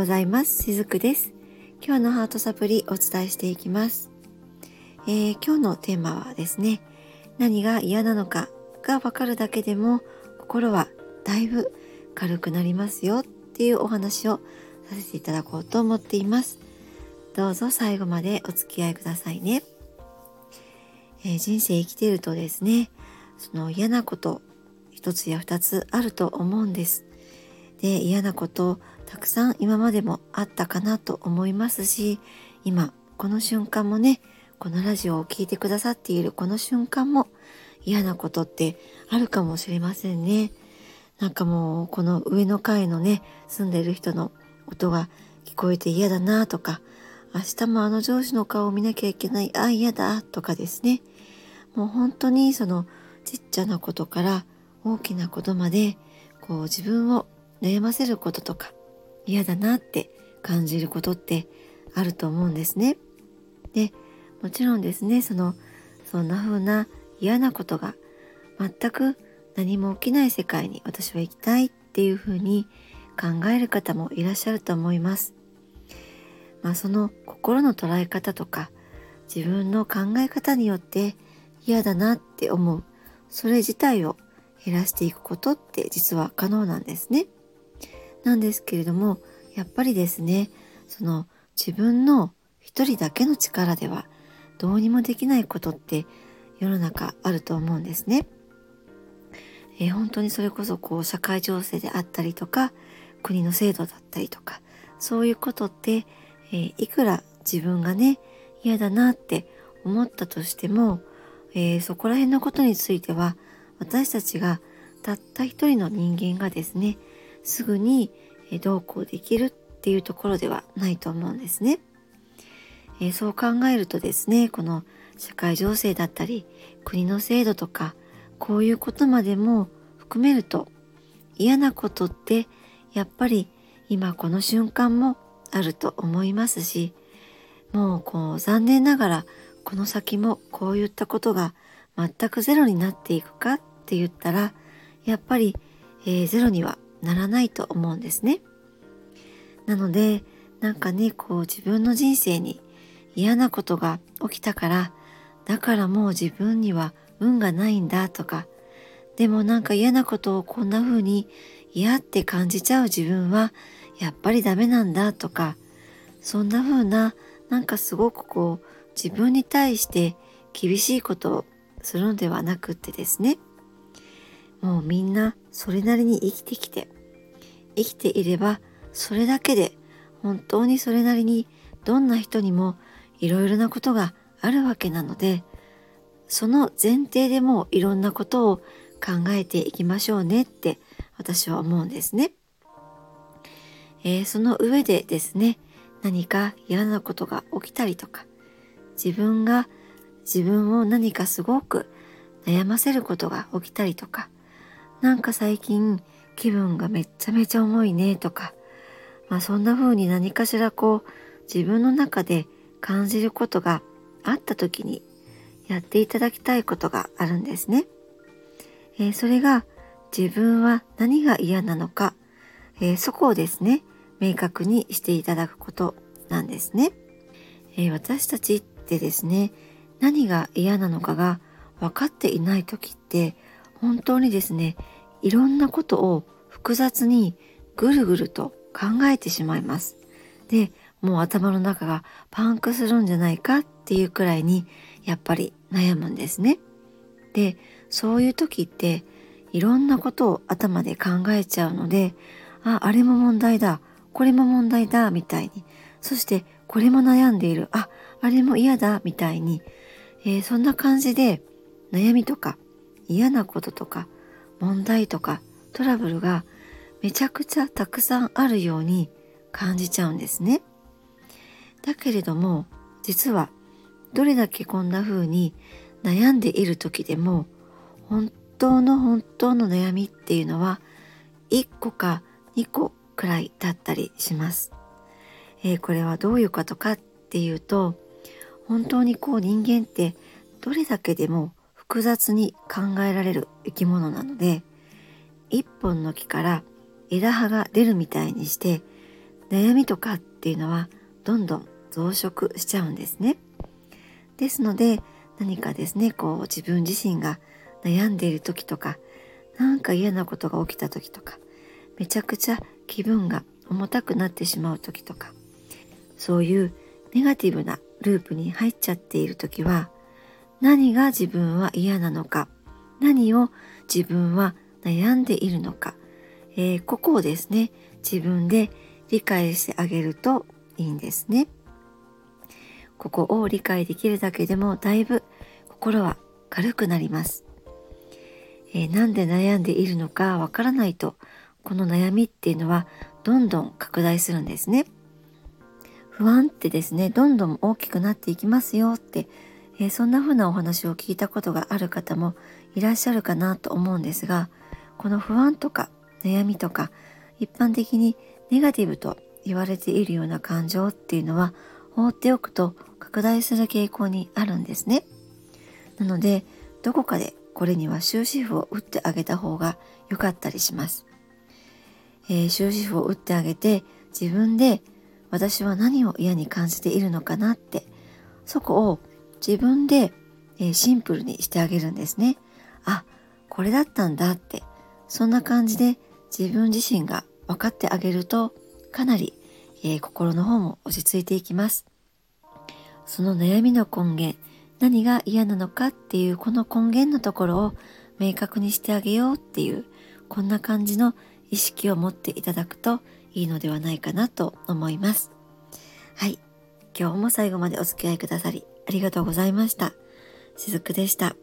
ございます。しずくです。今日のハートサプリお伝えしていきます。えー、今日のテーマはですね、何が嫌なのかがわかるだけでも心はだいぶ軽くなりますよっていうお話をさせていただこうと思っています。どうぞ最後までお付き合いくださいね。えー、人生生きているとですね、その嫌なこと一つや二つあると思うんです。で嫌なことたくさん今までもあったかなと思いますし今この瞬間もねこのラジオを聴いてくださっているこの瞬間も嫌なことってあるかもしれませんね。なんかもうこの上の階のね住んでる人の音が聞こえて嫌だなとか明日もあの上司の顔を見なきゃいけないあ嫌だとかですねもう本当にそのちっちゃなことから大きなことまでこう自分を悩ませることとか嫌だなって感じることってあると思うんですね。でもちろんですねそのそんな風な嫌なことが全く何も起きない世界に私は行きたいっていう風に考える方もいらっしゃると思います。まあその心の捉え方とか自分の考え方によって嫌だなって思うそれ自体を減らしていくことって実は可能なんですね。なんですけれどもやっぱりですねその自分の一人だけの力ではどうにもできないことって世の中あると思うんですね。えー、本当にそれこそこう社会情勢であったりとか国の制度だったりとかそういうことって、えー、いくら自分がね嫌だなって思ったとしても、えー、そこら辺のことについては私たちがたった一人の人間がですねすぐにどうこうできるっていうところではないと思うんですね。え、そう考えるとですねこの社会情勢だったり国の制度とかこういうことまでも含めると嫌なことってやっぱり今この瞬間もあると思いますしもうこう残念ながらこの先もこういったことが全くゼロになっていくかって言ったらやっぱり、えー、ゼロにはならないと思うんですね。なのでなんかねこう自分の人生に嫌なことが起きたからだからもう自分には運がないんだとかでもなんか嫌なことをこんな風に嫌って感じちゃう自分はやっぱりダメなんだとかそんな風ななんかすごくこう自分に対して厳しいことをするのではなくってですねもうみんなそれなりに生きてきて生きていればそれだけで本当にそれなりにどんな人にもいろいろなことがあるわけなのでその前提でもいろんなことを考えていきましょうねって私は思うんですね。えー、その上でですね何か嫌なことが起きたりとか自分が自分を何かすごく悩ませることが起きたりとかなんか最近気分がめっちゃめちゃ重いねとか、まあそんな風に何かしらこう自分の中で感じることがあった時にやっていただきたいことがあるんですね。えー、それが自分は何が嫌なのか、えー、そこをですね、明確にしていただくことなんですね。えー、私たちってですね、何が嫌なのかが分かっていない時って本当にですねいろんなことを複雑にぐるぐると考えてしまいます。でもう頭の中がパンクするんじゃないかっていうくらいにやっぱり悩むんですね。でそういう時っていろんなことを頭で考えちゃうのでああれも問題だこれも問題だみたいにそしてこれも悩んでいるああれも嫌だみたいに、えー、そんな感じで悩みとか嫌なこととか問題とかトラブルがめちゃくちゃたくさんあるように感じちゃうんですね。だけれども実はどれだけこんな風に悩んでいる時でも本当の本当の悩みっていうのは1個か2個くらいだったりします。えー、これはどういうことかっていうと本当にこう人間ってどれだけでも複雑に考えられる生き物なので一本の木から枝葉が出るみたいにして悩みとかっていうのはどんどん増殖しちゃうんですね。ですので何かですねこう自分自身が悩んでいる時とか何か嫌なことが起きた時とかめちゃくちゃ気分が重たくなってしまう時とかそういうネガティブなループに入っちゃっている時は何が自分は嫌なのか何を自分は悩んでいるのか、えー、ここをですね自分で理解してあげるといいんですね。ここを理解できるだけでもだいぶ心は軽くなります。えー、なんで悩んでいるのかわからないとこの悩みっていうのはどんどん拡大するんですね。不安ってですねどんどん大きくなっていきますよって、えー、そんな風なお話を聞いたことがある方もいらっしゃるかなと思うんですがこの不安とか悩みとか一般的にネガティブと言われているような感情っていうのは放っておくと拡大する傾向にあるんですね。なのでどこかでこれには終止符を打ってあげた方が良かったりします。えー、終止符を打ってあげて自分で私は何を嫌に感じているのかなってそこを自分で、え、シンプルにしてあげるんですね。あこれだったんだってそんな感じで自分自身が分かってあげるとかなり、えー、心の方も落ち着いていきます。その悩みの根源何が嫌なのかっていうこの根源のところを明確にしてあげようっていうこんな感じの意識を持っていただくといいのではないかなと思います。はい。今日も最後までお付き合いくださりありがとうございました。しずくでした。